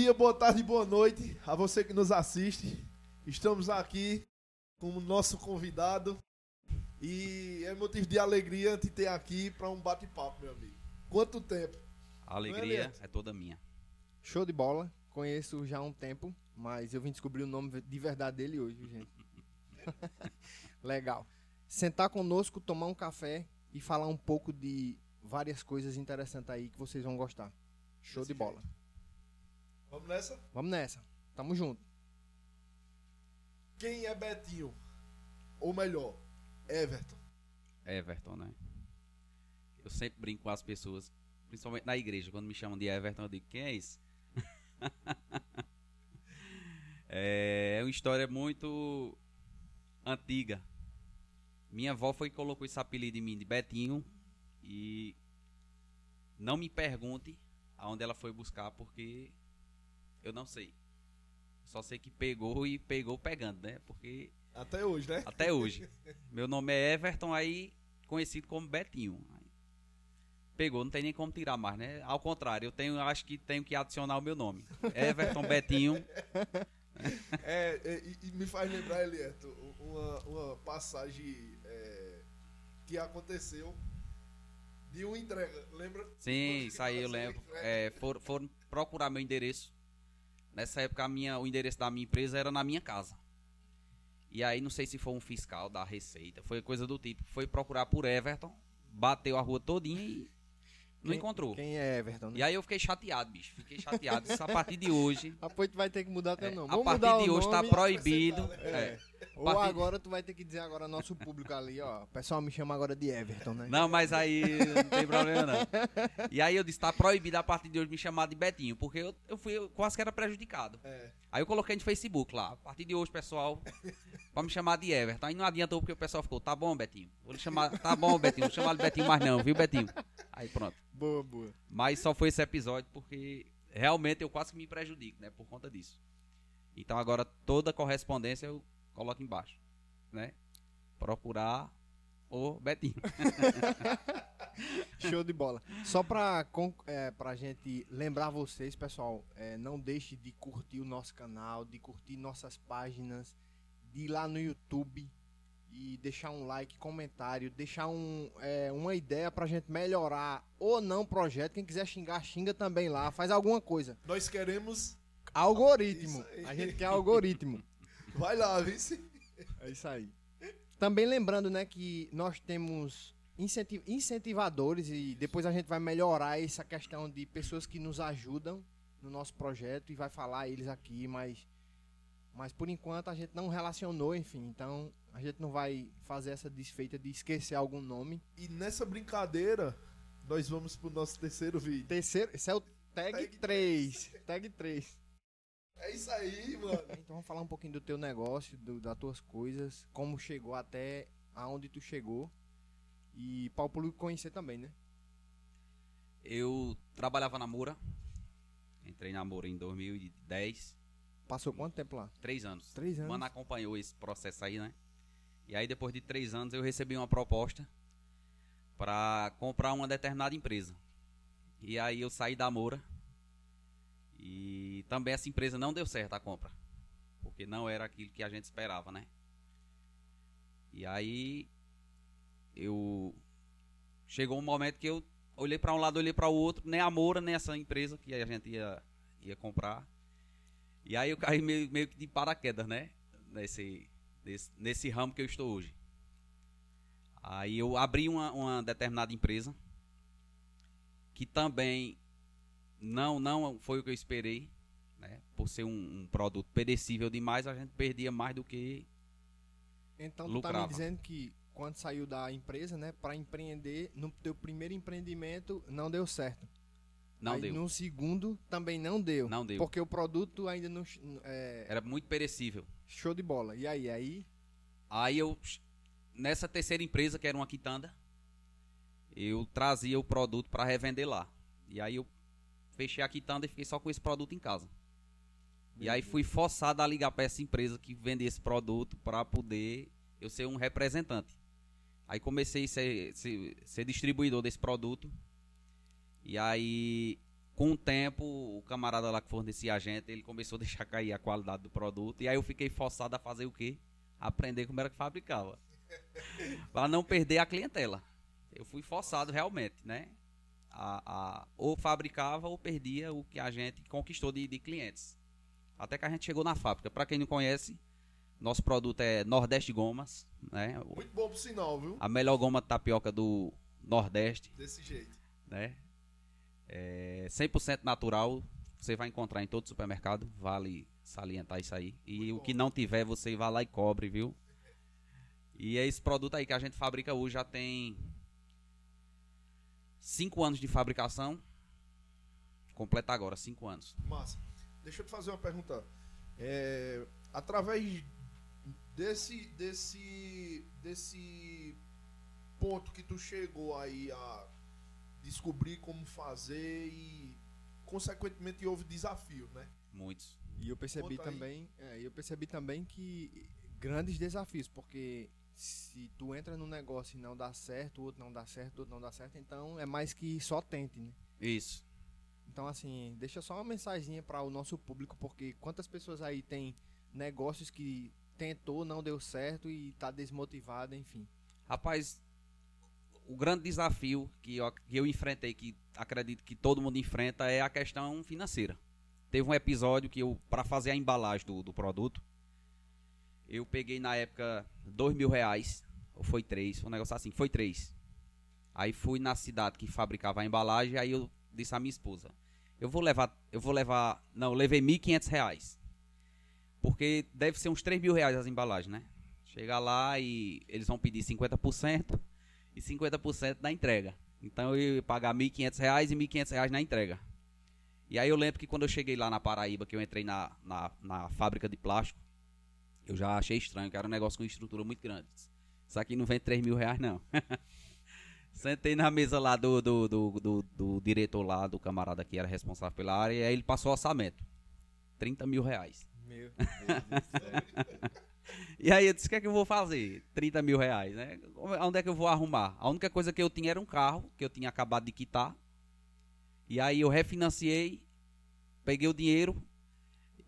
dia, boa tarde, boa noite a você que nos assiste. Estamos aqui com o nosso convidado e é motivo de alegria te ter aqui para um bate-papo, meu amigo. Quanto tempo? A alegria é toda minha. Show de bola. Conheço já há um tempo, mas eu vim descobrir o nome de verdade dele hoje, gente. Legal. Sentar conosco, tomar um café e falar um pouco de várias coisas interessantes aí que vocês vão gostar. Show de bola. Vamos nessa? Vamos nessa. Tamo junto. Quem é Betinho? Ou melhor, Everton. Everton, né? Eu sempre brinco com as pessoas, principalmente na igreja, quando me chamam de Everton, eu digo, quem é esse? é uma história muito antiga. Minha avó foi que colocou esse apelido em mim de Betinho e não me pergunte aonde ela foi buscar porque eu não sei. Só sei que pegou e pegou pegando, né? Porque até hoje, né? Até hoje. Meu nome é Everton aí conhecido como Betinho. Pegou, não tem nem como tirar mais, né? Ao contrário, eu tenho, acho que tenho que adicionar o meu nome. Everton Betinho. É, é e, e, me faz lembrar, Elieto, uma, uma passagem é, que aconteceu de uma entrega, lembra? Sim, isso aí eu lembro. É, foram, foram procurar meu endereço. Nessa época, a minha, o endereço da minha empresa era na minha casa. E aí, não sei se foi um fiscal da Receita, foi coisa do tipo. Foi procurar por Everton, bateu a rua todinha e não quem, encontrou. Quem é Everton? Né? E aí eu fiquei chateado, bicho. Fiquei chateado. Isso a partir de hoje. Depois tu vai ter que mudar teu é, nome. Vamos a partir de hoje tá proibido. É. é. Ou partir... agora tu vai ter que dizer agora nosso público ali, ó. O pessoal me chama agora de Everton, né? Não, mas aí não tem problema não. E aí eu disse, tá proibido a partir de hoje me chamar de Betinho, porque eu, eu fui eu quase que era prejudicado. É. Aí eu coloquei no Facebook lá. A partir de hoje, pessoal, pode me chamar de Everton. Aí não adiantou porque o pessoal ficou, tá bom, Betinho. Vou lhe chamar, tá bom, Betinho. Vou chamar de Betinho mais não, viu, Betinho? Aí pronto. Boa, boa. Mas só foi esse episódio porque realmente eu quase que me prejudico, né? Por conta disso. Então agora toda correspondência eu coloco embaixo, né? Procurar o Betinho. Show de bola. Só pra, é, pra gente lembrar vocês, pessoal, é, não deixe de curtir o nosso canal, de curtir nossas páginas, de ir lá no YouTube e deixar um like, comentário, deixar um, é, uma ideia pra gente melhorar ou não o projeto. Quem quiser xingar, xinga também lá, faz alguma coisa. Nós queremos algoritmo. A gente quer algoritmo. Vai lá, vice. É isso aí. Também lembrando, né, que nós temos incentiv incentivadores e depois a gente vai melhorar essa questão de pessoas que nos ajudam no nosso projeto e vai falar eles aqui, mas mas por enquanto a gente não relacionou, enfim, então a gente não vai fazer essa desfeita de esquecer algum nome. E nessa brincadeira, nós vamos pro nosso terceiro vídeo. Terceiro, esse é o tag, tag 3. Tag 3. É isso aí, mano. Então vamos falar um pouquinho do teu negócio, do, das tuas coisas, como chegou até aonde tu chegou. E para o público conhecer também, né? Eu trabalhava na Moura. Entrei na Moura em 2010. Passou quanto tempo lá? Três anos. Três anos. O Mano acompanhou esse processo aí, né? E aí, depois de três anos, eu recebi uma proposta para comprar uma determinada empresa. E aí, eu saí da Moura. E também essa empresa não deu certo a compra. Porque não era aquilo que a gente esperava, né? E aí, eu. Chegou um momento que eu olhei para um lado, olhei para o outro, nem a Moura, nem essa empresa que a gente ia, ia comprar e aí eu caí meio, meio que de paraquedas, né? Nesse, nesse, nesse ramo que eu estou hoje. Aí eu abri uma, uma determinada empresa que também não não foi o que eu esperei, né? Por ser um, um produto perecível demais, a gente perdia mais do que Então tu lucrava. tá me dizendo que quando saiu da empresa, né, para empreender, no teu primeiro empreendimento não deu certo. Não Aí deu. No segundo também não deu. Não deu. Porque o produto ainda não. É... Era muito perecível. Show de bola. E aí? Aí? Aí eu. Nessa terceira empresa, que era uma quitanda, eu trazia o produto para revender lá. E aí eu fechei a quitanda e fiquei só com esse produto em casa. E aí fui forçado a ligar para essa empresa que vende esse produto para poder eu ser um representante. Aí comecei a ser, ser, ser distribuidor desse produto e aí, com o tempo, o camarada lá que fornecia a gente, ele começou a deixar cair a qualidade do produto. E aí eu fiquei forçado a fazer o quê? Aprender como era que fabricava. para não perder a clientela. Eu fui forçado realmente, né? A, a, ou fabricava ou perdia o que a gente conquistou de, de clientes. Até que a gente chegou na fábrica. Para quem não conhece, nosso produto é Nordeste Gomas, né? Muito bom pro sinal, viu? A melhor goma de tapioca do Nordeste, Desse jeito. né? É 100% natural, você vai encontrar em todo supermercado, vale salientar isso aí. E Muito o bom. que não tiver, você vai lá e cobre, viu? E é esse produto aí que a gente fabrica hoje já tem 5 anos de fabricação. Completa agora, 5 anos. Massa. Deixa eu te fazer uma pergunta. É, através desse, desse, desse ponto que tu chegou aí a descobrir como fazer e, consequentemente, houve desafio, né? Muitos. E eu percebi Conta também, é, eu percebi também que grandes desafios, porque se tu entra num negócio e não dá certo, o outro não dá certo, o outro não dá certo, então é mais que só tente, né? Isso. Então assim, deixa só uma mensaginha para o nosso público, porque quantas pessoas aí tem negócios que tentou, não deu certo e tá desmotivado, enfim. Rapaz, o grande desafio que eu, que eu enfrentei, que acredito que todo mundo enfrenta, é a questão financeira. Teve um episódio que eu, para fazer a embalagem do, do produto, eu peguei na época dois mil reais, ou foi três, um negócio assim, foi três. Aí fui na cidade que fabricava a embalagem, aí eu disse à minha esposa, eu vou levar, eu vou levar, não, levei mil quinhentos reais. Porque deve ser uns três mil reais as embalagens, né? Chega lá e eles vão pedir 50% e 50% da entrega. Então eu ia pagar 1.500 reais e 1.500 reais na entrega. E aí eu lembro que quando eu cheguei lá na Paraíba, que eu entrei na, na, na fábrica de plástico, eu já achei estranho, que era um negócio com estrutura muito grande. Isso aqui não vem 3 mil reais, não. Sentei na mesa lá do, do, do, do, do diretor lá, do camarada que era responsável pela área, e aí ele passou o orçamento. 30 mil reais. Meu E aí eu disse, o que é que eu vou fazer? 30 mil reais, né? Onde é que eu vou arrumar? A única coisa que eu tinha era um carro, que eu tinha acabado de quitar. E aí eu refinanciei, peguei o dinheiro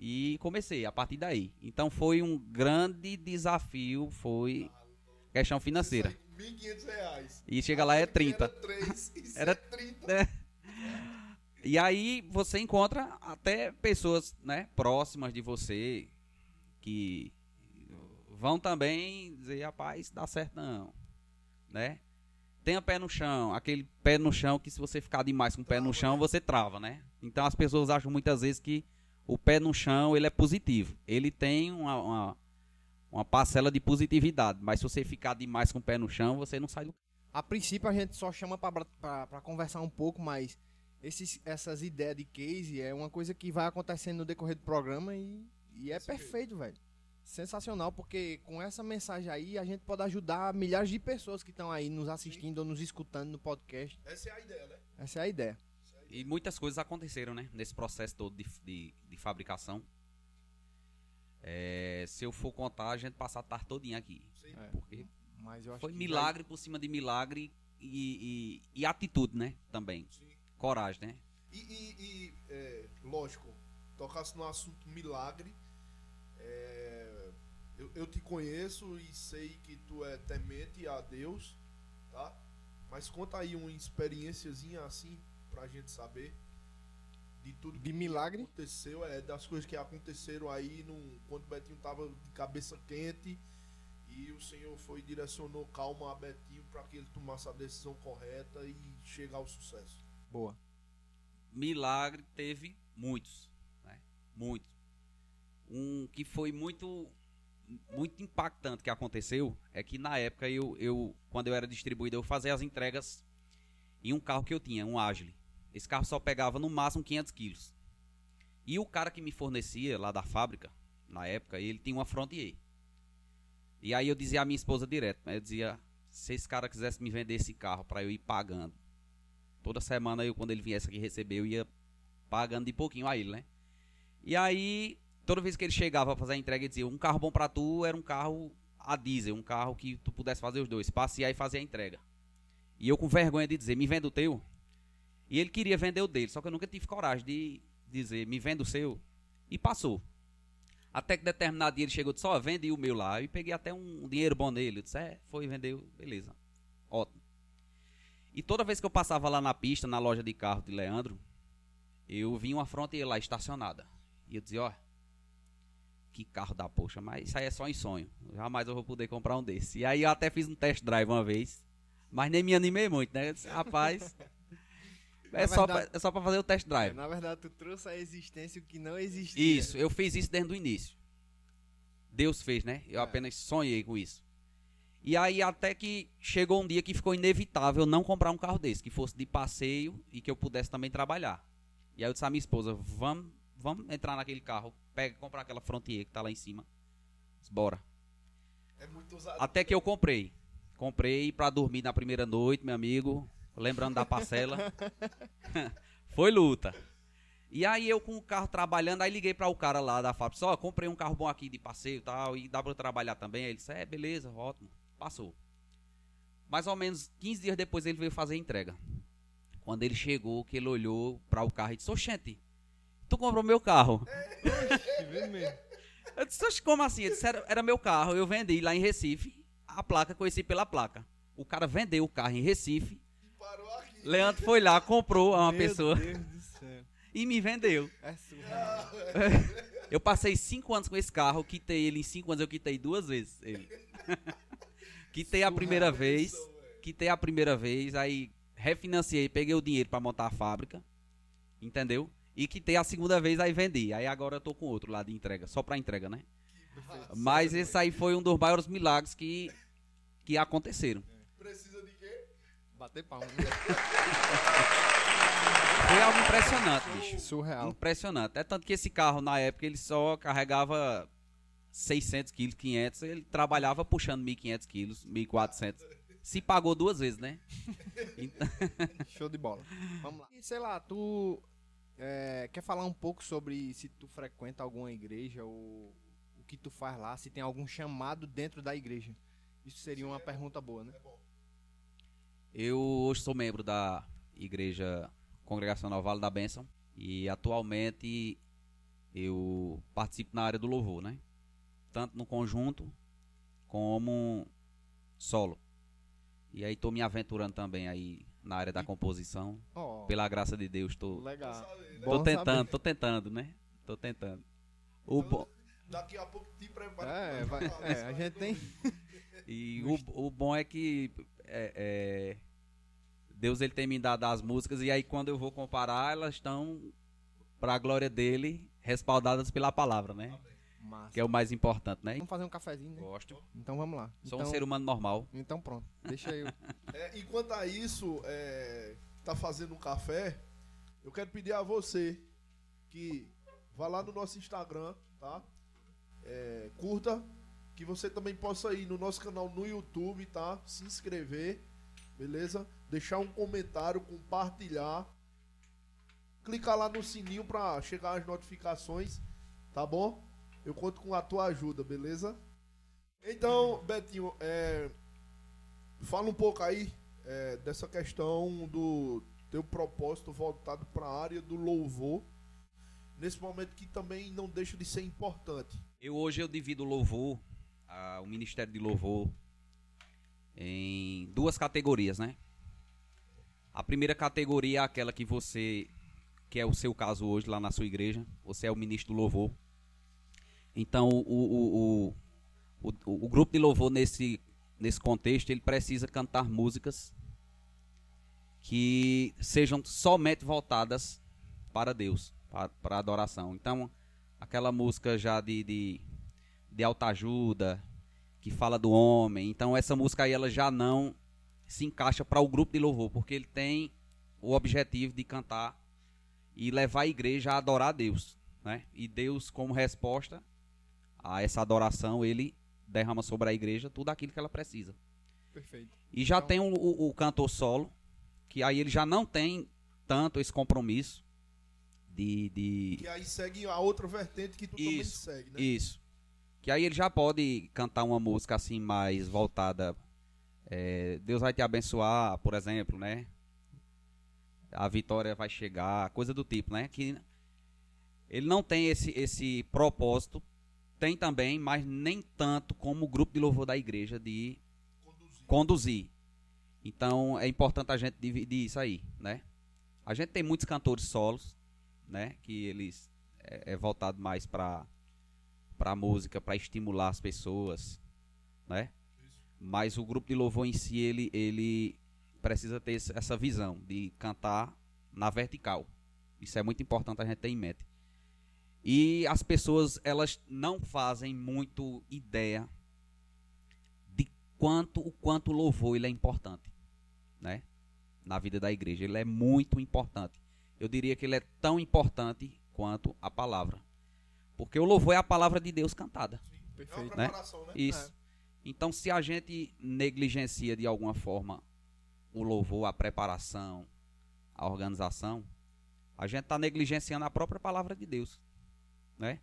e comecei a partir daí. Então foi um grande desafio, foi questão financeira. Isso aí, 1.500 reais. E chega lá é Aqui 30. Era 3, isso Era- é 30. né? E aí você encontra até pessoas, né, próximas de você que vão também dizer, rapaz, dá certo não, né? Tenha pé no chão, aquele pé no chão que se você ficar demais com o pé no chão, né? você trava, né? Então as pessoas acham muitas vezes que o pé no chão, ele é positivo. Ele tem uma, uma, uma parcela de positividade, mas se você ficar demais com o pé no chão, você não sai do A princípio a gente só chama pra conversar um pouco, mas esses, essas ideias de case é uma coisa que vai acontecendo no decorrer do programa e, e é perfeito, velho. Sensacional, porque com essa mensagem aí a gente pode ajudar milhares de pessoas que estão aí nos assistindo ou nos escutando no podcast. Essa é a ideia, né? Essa é a ideia. E muitas coisas aconteceram, né? Nesse processo todo de, de, de fabricação. É, se eu for contar, a gente passa a tarde todinha aqui. Sim. É. Porque Mas eu acho foi que milagre por cima de milagre e, e, e atitude, né? Também. Sim. Coragem, né? E, e- e, é, lógico, tocasse no assunto milagre. é, eu, eu te conheço e sei que tu é temente a Deus, tá? Mas conta aí uma experiênciazinha assim pra gente saber de tudo De que milagre? aconteceu, é das coisas que aconteceram aí no, quando o Betinho tava de cabeça quente e o Senhor foi e direcionou calma a Betinho para que ele tomasse a decisão correta e chegar ao sucesso. Boa. Milagre teve muitos, né? Muitos. Um que foi muito muito impactante que aconteceu é que na época eu, eu quando eu era distribuidor eu fazia as entregas em um carro que eu tinha, um Agile. Esse carro só pegava no máximo 500 quilos. E o cara que me fornecia lá da fábrica, na época, ele tinha uma Frontier. E aí eu dizia à minha esposa direto, né? eu dizia, se esse cara quisesse me vender esse carro para eu ir pagando, toda semana eu quando ele viesse aqui receber, eu ia pagando de pouquinho a ele, né? E aí, toda vez que ele chegava pra fazer a entrega, ele dizia, um carro bom pra tu era um carro a diesel, um carro que tu pudesse fazer os dois, passear e fazer a entrega. E eu com vergonha de dizer, me venda o teu. E ele queria vender o dele, só que eu nunca tive coragem de dizer, me venda o seu. E passou. Até que determinado dia ele chegou e disse, ó, oh, vende o meu lá. E peguei até um dinheiro bom nele. Eu disse, é, foi, vendeu, beleza. Ótimo. E toda vez que eu passava lá na pista, na loja de carro de Leandro, eu vi uma Frontier lá estacionada. E eu dizia, ó, que carro da poxa, mas isso aí é só em sonho. Jamais eu vou poder comprar um desse. E aí eu até fiz um test drive uma vez, mas nem me animei muito, né? Eu disse, rapaz, é, só verdade, pra, é só pra fazer o test drive. Na verdade, tu trouxe a existência o que não existia. Isso, eu fiz isso desde o início. Deus fez, né? Eu é. apenas sonhei com isso. E aí até que chegou um dia que ficou inevitável não comprar um carro desse, que fosse de passeio e que eu pudesse também trabalhar. E aí eu disse à minha esposa, vamos, vamos entrar naquele carro, pega, comprar aquela Frontier que tá lá em cima. Bora. É até que eu comprei. Comprei para dormir na primeira noite, meu amigo lembrando da parcela. Foi luta. E aí eu com o carro trabalhando, aí liguei para o cara lá da fábrica, só comprei um carro bom aqui de passeio e tal, e dá para trabalhar também. Aí ele disse, é, beleza, ótimo. Passou. Mais ou menos 15 dias depois ele veio fazer a entrega. Quando ele chegou, que ele olhou para o carro e disse, oxente, tu comprou meu carro. eu disse, como assim? Ele disse, era, era meu carro, eu vendi lá em Recife, a placa conheci pela placa. O cara vendeu o carro em Recife, Leandro foi lá, comprou a uma Meu pessoa e me vendeu. É surreal. Eu passei cinco anos com esse carro, quitei ele em cinco anos, eu quitei duas vezes ele. quitei a primeira vez, quitei a primeira vez, aí refinanciei, peguei o dinheiro para montar a fábrica, entendeu? E quitei a segunda vez, aí vendi. Aí agora eu tô com outro lá de entrega, só para entrega, né? Mas esse aí foi um dos maiores milagres que, que aconteceram. Precisa de Bater palma. Foi algo impressionante, bicho. Surreal. Impressionante. É tanto que esse carro, na época, ele só carregava 600 quilos, 500. Ele trabalhava puxando 1.500 quilos, 1.400. Se pagou duas vezes, né? Então... Show de bola. Vamos lá. E sei lá, tu é, quer falar um pouco sobre se tu frequenta alguma igreja ou o que tu faz lá, se tem algum chamado dentro da igreja? Isso seria uma pergunta boa, né? É bom. Eu hoje sou membro da Igreja Congregacional Vale da Bênção e atualmente eu participo na área do louvor, né? Tanto no conjunto como solo. E aí estou me aventurando também aí na área da composição. Oh, Pela graça de Deus, tô, legal. tô tentando, tô tentando, né? Tô tentando. O então, Daqui a pouco te prepara. É, vai, é, a gente tem. E o, o bom é que é, é, Deus ele tem me dado as músicas e aí quando eu vou comparar, elas estão para a glória dele, respaldadas pela palavra, né? Massa. Que é o mais importante, né? Vamos fazer um cafezinho, né? Gosto. Então vamos lá. Sou então, um ser humano normal. Então pronto, deixa eu. é, enquanto a isso, é, tá fazendo um café, eu quero pedir a você que vá lá no nosso Instagram, tá? É, curta, que você também possa ir no nosso canal no YouTube, tá? Se inscrever, beleza? Deixar um comentário, compartilhar. Clicar lá no sininho para chegar as notificações, tá bom? Eu conto com a tua ajuda, beleza? Então, Betinho, é, fala um pouco aí é, dessa questão do teu propósito voltado para a área do louvor, nesse momento que também não deixa de ser importante. Eu hoje eu divido o louvor a, o Ministério de Louvor em duas categorias, né? A primeira categoria é aquela que você, que é o seu caso hoje lá na sua igreja, você é o ministro do louvor. Então, o, o, o, o, o grupo de louvor nesse, nesse contexto, ele precisa cantar músicas que sejam somente voltadas para Deus, para, para adoração. Então, aquela música já de, de de autoajuda, que fala do homem. Então essa música aí ela já não se encaixa para o grupo de louvor, porque ele tem o objetivo de cantar e levar a igreja a adorar a Deus, né? E Deus como resposta a essa adoração, ele derrama sobre a igreja tudo aquilo que ela precisa. Perfeito. E já então... tem o, o, o cantor solo, que aí ele já não tem tanto esse compromisso de, de... Que aí segue a outra vertente que tu isso, também segue, né? Isso. Que aí ele já pode cantar uma música assim mais voltada. É, Deus vai te abençoar, por exemplo, né? a vitória vai chegar, coisa do tipo, né? Que ele não tem esse, esse propósito, tem também, mas nem tanto como o grupo de louvor da igreja de conduzir. conduzir. Então é importante a gente dividir isso aí, né? A gente tem muitos cantores solos, né? Que eles é, é voltado mais para para música, para estimular as pessoas, né? Mas o grupo de louvor em si ele ele precisa ter essa visão de cantar na vertical. Isso é muito importante a gente ter em mente. E as pessoas, elas não fazem muito ideia de quanto o quanto o louvor ele é importante, né? Na vida da igreja, ele é muito importante. Eu diria que ele é tão importante quanto a palavra. Porque o louvor é a palavra de Deus cantada. Sim, perfeito. Né? né? Isso. É. Então, se a gente negligencia de alguma forma o louvor, a preparação, a organização, a gente está negligenciando a própria palavra de Deus, né?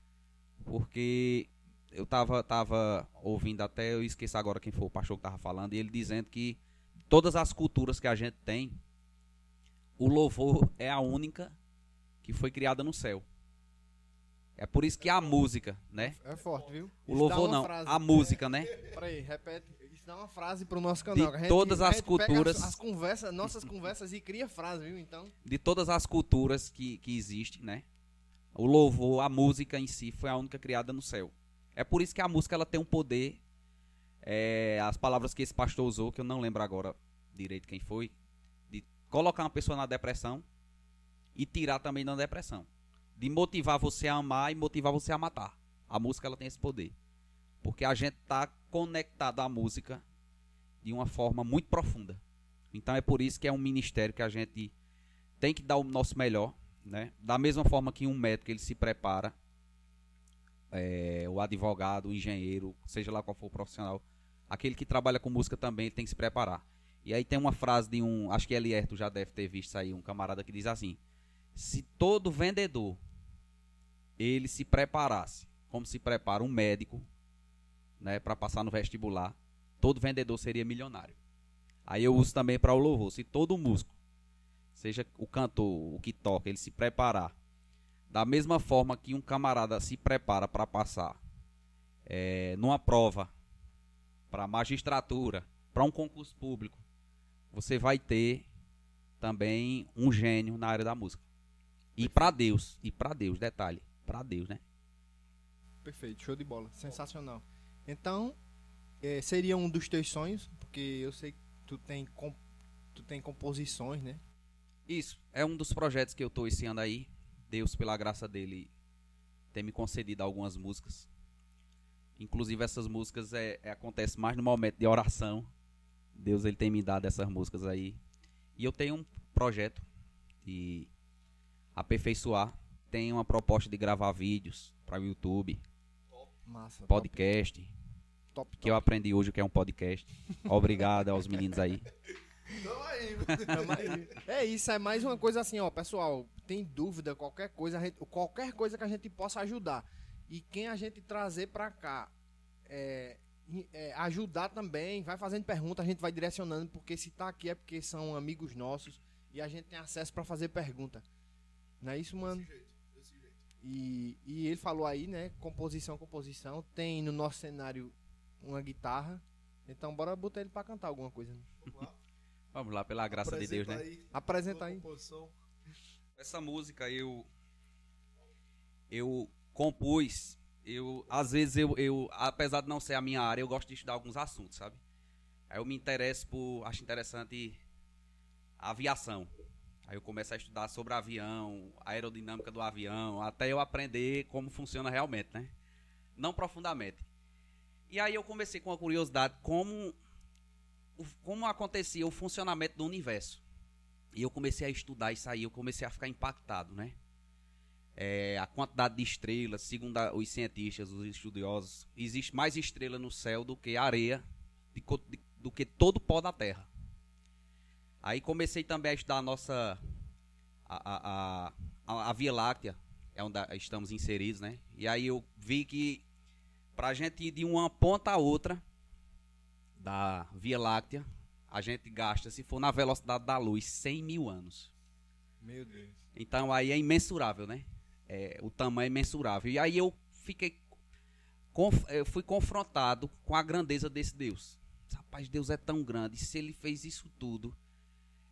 Porque eu tava, tava ouvindo até, eu esqueci agora quem foi o pastor que tava falando, e ele dizendo que todas as culturas que a gente tem, o louvor é a única que foi criada no céu. É por isso que a música, né? É forte, viu? O louvor não, frase, a música, né? Peraí, repete dá uma frase pro nosso canal. De gente, todas as culturas. As, as, conversas, nossas conversas e cria frase, viu? Então. De todas as culturas que, que existem, né? O louvor, a música em si foi a única criada no céu. É por isso que a música ela tem um poder. É, as palavras que esse pastor usou, que eu não lembro agora direito quem foi, colocar uma pessoa na depressão e tirar também da depressão. De motivar você a amar e motivar você a matar. A música ela tem esse poder. Porque a gente está conectado à música de uma forma muito profunda. Então é por isso que é um ministério que a gente tem que dar o nosso melhor, né? Da mesma forma que um médico ele se prepara, é, o advogado, o engenheiro, seja lá qual for o profissional, aquele que trabalha com música também tem que se preparar. E aí tem uma frase de um, acho que Elierto já deve ter visto aí, um camarada que diz assim: se todo vendedor ele se preparasse como se prepara um médico né, para passar no vestibular, todo vendedor seria milionário. Aí eu uso também para o louvor. Se todo músico, seja o cantor, o que toca, ele se preparar da mesma forma que um camarada se prepara para passar é, numa prova, para magistratura, para um concurso público, você vai ter também um gênio na área da música. E para Deus, e para Deus, detalhe, para Deus, né? Perfeito, show de bola, sensacional. Então, é, seria um dos teus sonhos, porque eu sei que tu tem, tu tem composições, né? Isso, é um dos projetos que eu estou iniciando aí. Deus, pela graça dele, tem me concedido algumas músicas. Inclusive essas músicas é, é acontece mais no momento de oração. Deus ele tem me dado essas músicas aí. E eu tenho um projeto de aperfeiçoar. Tenho uma proposta de gravar vídeos para o YouTube, Massa, podcast. Top, top. Que eu aprendi hoje que é um podcast. Obrigado aos meninos aí. Tamo aí, Tamo aí. É isso, é mais uma coisa assim, ó, pessoal. Tem dúvida, qualquer coisa, gente, qualquer coisa que a gente possa ajudar. E quem a gente trazer pra cá é, é, ajudar também, vai fazendo pergunta, a gente vai direcionando, porque se tá aqui é porque são amigos nossos e a gente tem acesso para fazer pergunta. Não é isso, mano? Desse jeito. E, e ele falou aí, né? Composição, composição. Tem no nosso cenário uma guitarra. Então bora botar ele pra cantar alguma coisa. Né? Vamos lá. Vamos lá, pela graça Apresenta de Deus, né? Aí, Apresenta aí. Composição. Essa música eu. Eu compus. Eu, às vezes, eu, eu, apesar de não ser a minha área, eu gosto de estudar alguns assuntos, sabe? Aí eu me interesso por. Acho interessante aviação. Aí eu começo a estudar sobre avião, a aerodinâmica do avião, até eu aprender como funciona realmente, né? Não profundamente. E aí eu comecei com a curiosidade como como acontecia o funcionamento do universo. E eu comecei a estudar isso aí, eu comecei a ficar impactado, né? É, a quantidade de estrelas, segundo os cientistas, os estudiosos, existe mais estrela no céu do que areia, de, de, do que todo o pó da Terra. Aí comecei também a estudar a nossa. A, a, a, a Via Láctea, é onde estamos inseridos, né? E aí eu vi que pra gente ir de uma ponta a outra da Via Láctea, a gente gasta, se for na velocidade da luz, 100 mil anos. Meu Deus. Então aí é imensurável, né? É, o tamanho é imensurável. E aí eu fiquei. Conf, eu fui confrontado com a grandeza desse Deus. Rapaz, Deus é tão grande. Se ele fez isso tudo,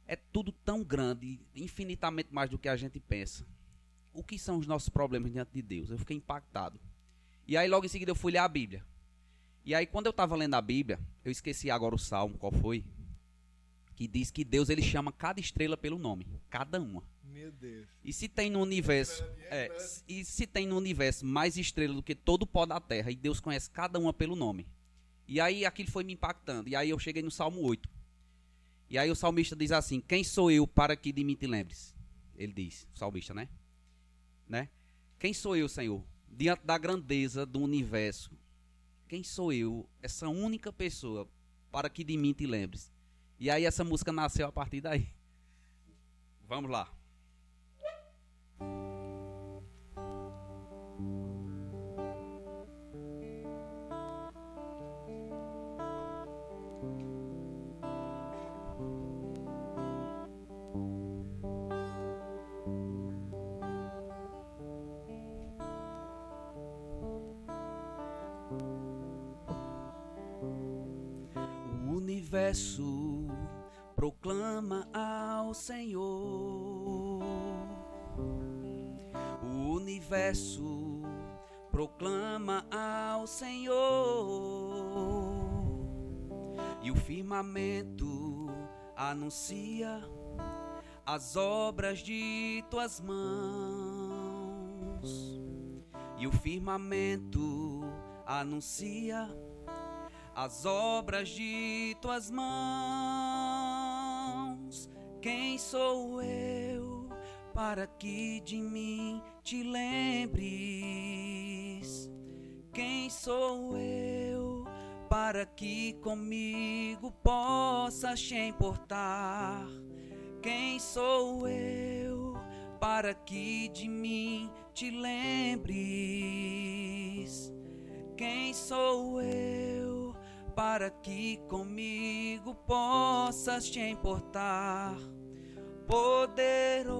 é tudo tão grande, infinitamente mais do que a gente pensa. O que são os nossos problemas diante de Deus? Eu fiquei impactado. E aí logo em seguida eu fui ler a Bíblia. E aí quando eu estava lendo a Bíblia, eu esqueci agora o salmo, qual foi? Que diz que Deus ele chama cada estrela pelo nome, cada uma. Meu Deus. E se tem no universo, é, e se tem no universo mais estrelas do que todo o pó da terra, e Deus conhece cada uma pelo nome. E aí aquilo foi me impactando. E aí eu cheguei no Salmo 8. E aí o salmista diz assim: Quem sou eu para que de mim te lembres? Ele diz, o salmista, né? né? Quem sou eu, Senhor? Diante da grandeza do universo, quem sou eu, essa única pessoa, para que de mim te lembres? E aí essa música nasceu a partir daí. Vamos lá. universo proclama ao Senhor. O universo proclama ao Senhor. E o firmamento anuncia as obras de tuas mãos. E o firmamento anuncia as obras de tuas mãos. Quem sou eu para que de mim te lembres? Quem sou eu para que comigo possas te importar? Quem sou eu para que de mim te lembres? Quem sou eu? Para que comigo possas te importar. Poderoso,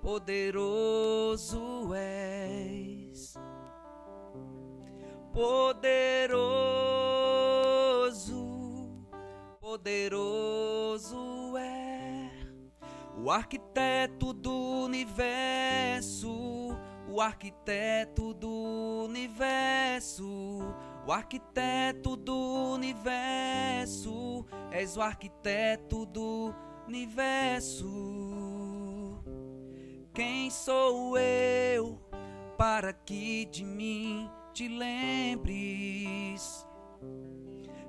poderoso és. Poderoso, poderoso é o arquiteto do universo o arquiteto do universo, o arquiteto do universo, és o arquiteto do universo. Quem sou eu para que de mim te lembres?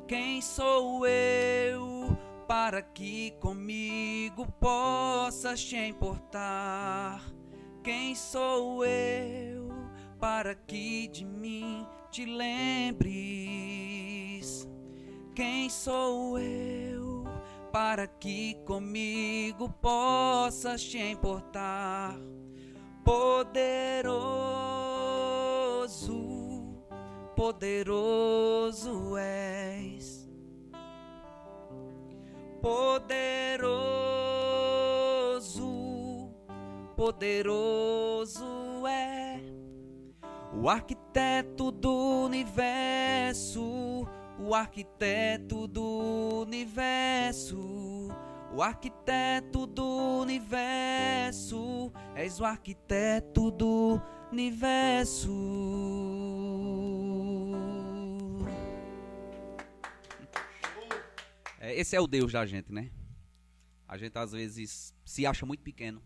Quem sou eu para que comigo possas te importar? Quem sou eu para que de mim te lembres? Quem sou eu para que comigo possas te importar? Poderoso, poderoso és. Poderoso poderoso é o arquiteto do universo, o arquiteto do universo, o arquiteto do universo, és o arquiteto do universo. É, esse é o Deus da gente, né? A gente às vezes se acha muito pequeno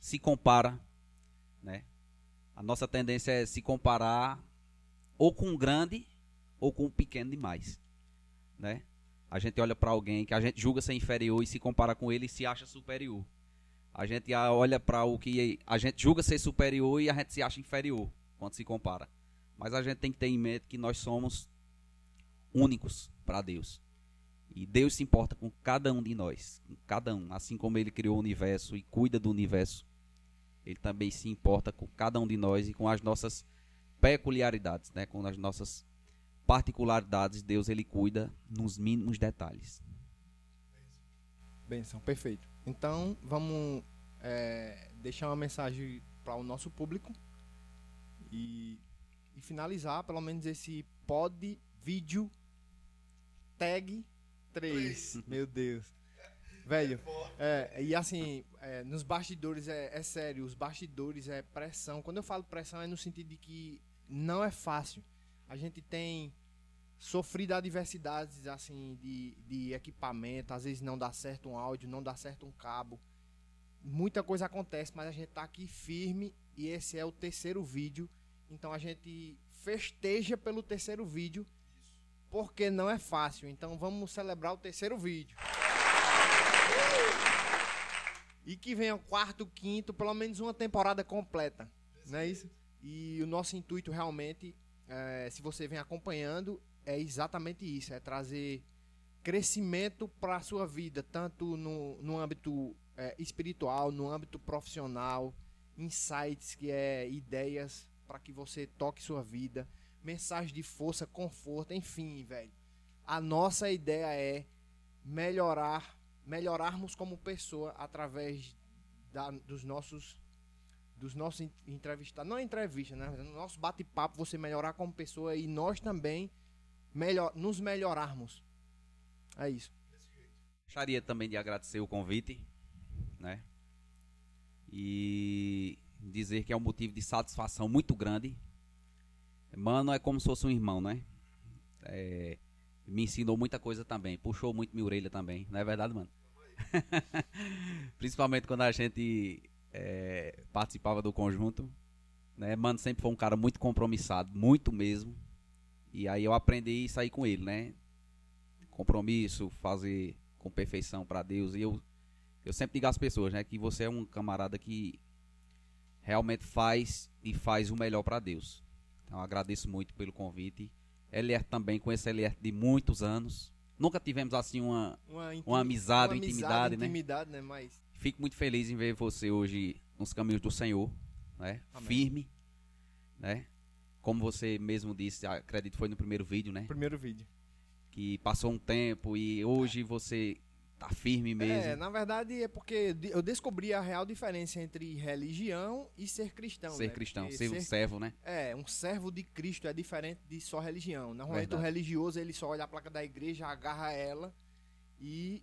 se compara, né? A nossa tendência é se comparar ou com um grande ou com um pequeno demais, né? A gente olha para alguém que a gente julga ser inferior e se compara com ele e se acha superior. A gente olha para o que a gente julga ser superior e a gente se acha inferior quando se compara. Mas a gente tem que ter em mente que nós somos únicos para Deus. E Deus se importa com cada um de nós, com cada um, assim como ele criou o universo e cuida do universo ele também se importa com cada um de nós e com as nossas peculiaridades, né? com as nossas particularidades. Deus ele cuida nos mínimos detalhes. Benção, perfeito. Então, vamos é, deixar uma mensagem para o nosso público e, e finalizar, pelo menos, esse pod vídeo tag 3. Meu Deus. Velho, é, e assim, é, nos bastidores é, é sério, os bastidores é pressão. Quando eu falo pressão é no sentido de que não é fácil. A gente tem sofrido adversidades assim de, de equipamento, às vezes não dá certo um áudio, não dá certo um cabo. Muita coisa acontece, mas a gente tá aqui firme e esse é o terceiro vídeo. Então a gente festeja pelo terceiro vídeo, porque não é fácil. Então vamos celebrar o terceiro vídeo. E que venha quarto, quinto, pelo menos uma temporada completa. Não é isso? E o nosso intuito realmente, é, se você vem acompanhando, é exatamente isso: é trazer crescimento para a sua vida, tanto no, no âmbito é, espiritual, no âmbito profissional, insights, que é ideias para que você toque sua vida, mensagem de força, conforto, enfim, velho. A nossa ideia é melhorar melhorarmos como pessoa através da, dos nossos dos nossos entrevistados, não entrevista, né? No nosso bate-papo, você melhorar como pessoa e nós também melhor, nos melhorarmos. É isso. Gostaria também de agradecer o convite, né? E dizer que é um motivo de satisfação muito grande. Mano, é como se fosse um irmão, né? É, me ensinou muita coisa também, puxou muito minha orelha também, não é verdade, mano? Principalmente quando a gente é, participava do conjunto, né? Mano sempre foi um cara muito compromissado, muito mesmo. E aí eu aprendi a sair com ele, né? Compromisso, fazer com perfeição para Deus. E eu, eu sempre digo às pessoas, né? Que você é um camarada que realmente faz e faz o melhor para Deus. Então agradeço muito pelo convite. Elier também, conheço Elier de muitos anos. Nunca tivemos assim uma, uma, uma amizade, uma, uma intimidade, né? intimidade, né? Mas... Fico muito feliz em ver você hoje nos caminhos do Senhor, né? Firme, né? Como você mesmo disse, acredito que foi no primeiro vídeo, né? Primeiro vídeo. Que passou um tempo e hoje você tá firme mesmo. É, na verdade é porque eu descobri a real diferença entre religião e ser cristão. Ser né? cristão, ser, ser um servo, né? É, um servo de Cristo é diferente de só religião. Normalmente verdade. o religioso ele só olha a placa da igreja, agarra ela e.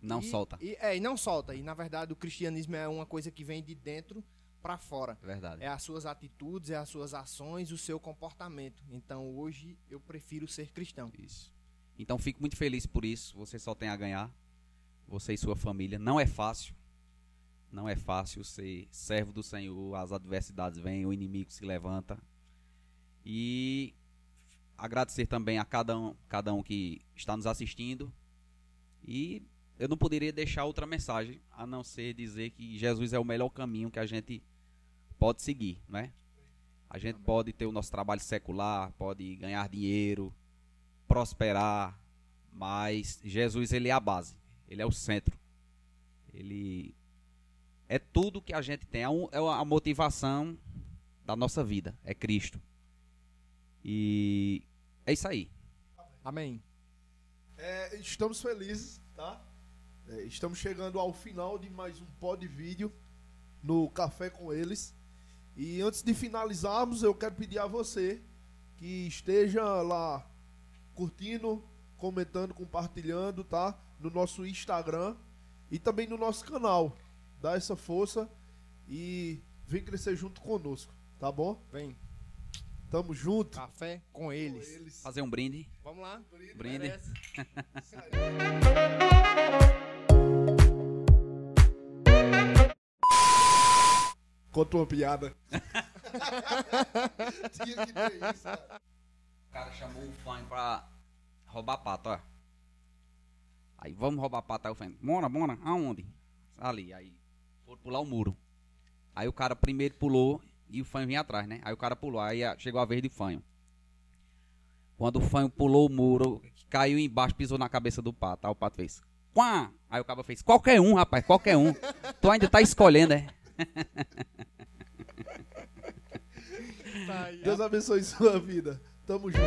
Não e, solta. E, é, e não solta. E na verdade o cristianismo é uma coisa que vem de dentro para fora. Verdade. É as suas atitudes, é as suas ações, o seu comportamento. Então hoje eu prefiro ser cristão. Isso. Então fico muito feliz por isso. Você só tem a ganhar você e sua família. Não é fácil. Não é fácil ser servo do Senhor. As adversidades vêm, o inimigo se levanta. E agradecer também a cada um, cada um que está nos assistindo. E eu não poderia deixar outra mensagem a não ser dizer que Jesus é o melhor caminho que a gente pode seguir, né? A gente pode ter o nosso trabalho secular, pode ganhar dinheiro, prosperar, mas Jesus ele é a base. Ele é o centro. Ele é tudo que a gente tem. É, um, é a motivação da nossa vida. É Cristo. E é isso aí. Amém. É, estamos felizes, tá? É, estamos chegando ao final de mais um pod vídeo no Café com eles. E antes de finalizarmos, eu quero pedir a você que esteja lá curtindo, comentando, compartilhando, tá? No nosso Instagram e também no nosso canal. Dá essa força e vem crescer junto conosco, tá bom? Vem. Tamo junto. Café com eles. Com eles. Fazer um brinde. Vamos lá. Brinde. brinde. Conta uma piada. Tinha que ter isso, cara. O cara chamou o fã pra roubar pato, ó. Aí vamos roubar pato. Aí eu falei, bora, bora, aonde? Ali, aí foram pular o muro. Aí o cara primeiro pulou e o fanho vinha atrás, né? Aí o cara pulou, aí chegou a vez de fanho. Quando o fanho pulou o muro, caiu embaixo, pisou na cabeça do pato. Aí o pato fez, Quá! Aí o cara fez, qualquer um, rapaz, qualquer um. tu ainda tá escolhendo, é? Deus abençoe sua vida. Tamo junto.